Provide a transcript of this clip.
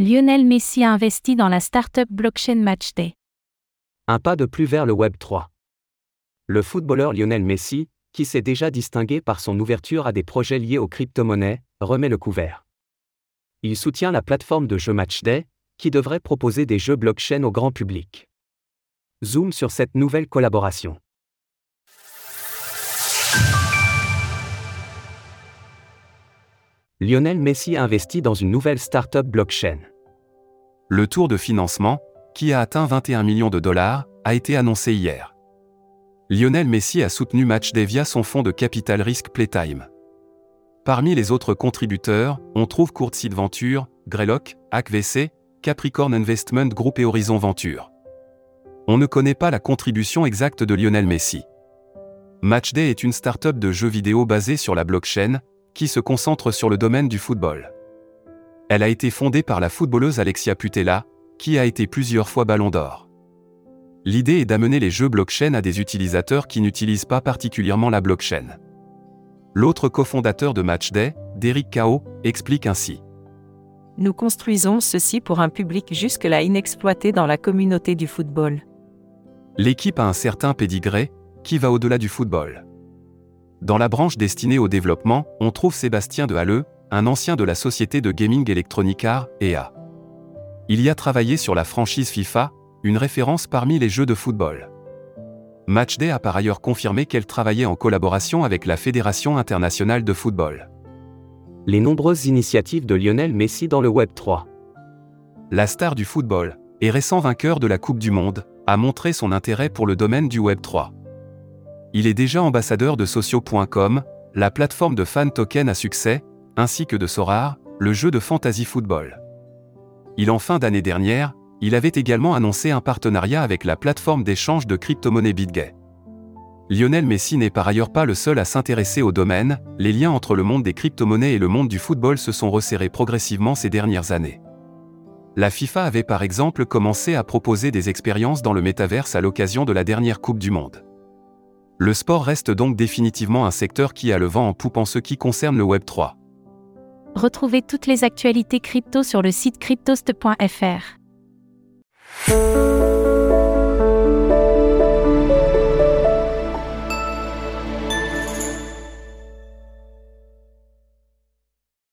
Lionel Messi a investi dans la startup blockchain Matchday. Un pas de plus vers le Web 3. Le footballeur Lionel Messi, qui s'est déjà distingué par son ouverture à des projets liés aux crypto-monnaies, remet le couvert. Il soutient la plateforme de jeux Matchday, qui devrait proposer des jeux blockchain au grand public. Zoom sur cette nouvelle collaboration. Lionel Messi investit dans une nouvelle start-up blockchain. Le tour de financement, qui a atteint 21 millions de dollars, a été annoncé hier. Lionel Messi a soutenu Matchday via son fonds de capital risque Playtime. Parmi les autres contributeurs, on trouve Courtseed Venture, Greylock, HackVC, Capricorn Investment Group et Horizon Venture. On ne connaît pas la contribution exacte de Lionel Messi. Matchday est une start-up de jeux vidéo basée sur la blockchain, qui se concentre sur le domaine du football. Elle a été fondée par la footballeuse Alexia Putella, qui a été plusieurs fois ballon d'or. L'idée est d'amener les jeux blockchain à des utilisateurs qui n'utilisent pas particulièrement la blockchain. L'autre cofondateur de Matchday, Derek Kao, explique ainsi. Nous construisons ceci pour un public jusque-là inexploité dans la communauté du football. L'équipe a un certain pédigré, qui va au-delà du football. Dans la branche destinée au développement, on trouve Sébastien de Halleux, un ancien de la société de gaming Electronic Arts, EA. Il y a travaillé sur la franchise FIFA, une référence parmi les jeux de football. Matchday a par ailleurs confirmé qu'elle travaillait en collaboration avec la Fédération internationale de football. Les nombreuses initiatives de Lionel Messi dans le Web 3. La star du football, et récent vainqueur de la Coupe du Monde, a montré son intérêt pour le domaine du Web 3. Il est déjà ambassadeur de Socio.com, la plateforme de fan token à succès, ainsi que de Sorar, le jeu de fantasy football. Il en fin d'année dernière, il avait également annoncé un partenariat avec la plateforme d'échange de crypto-monnaies BitGay. Lionel Messi n'est par ailleurs pas le seul à s'intéresser au domaine, les liens entre le monde des crypto-monnaies et le monde du football se sont resserrés progressivement ces dernières années. La FIFA avait par exemple commencé à proposer des expériences dans le métaverse à l'occasion de la dernière Coupe du Monde. Le sport reste donc définitivement un secteur qui a le vent en poupe en ce qui concerne le Web 3. Retrouvez toutes les actualités crypto sur le site cryptost.fr.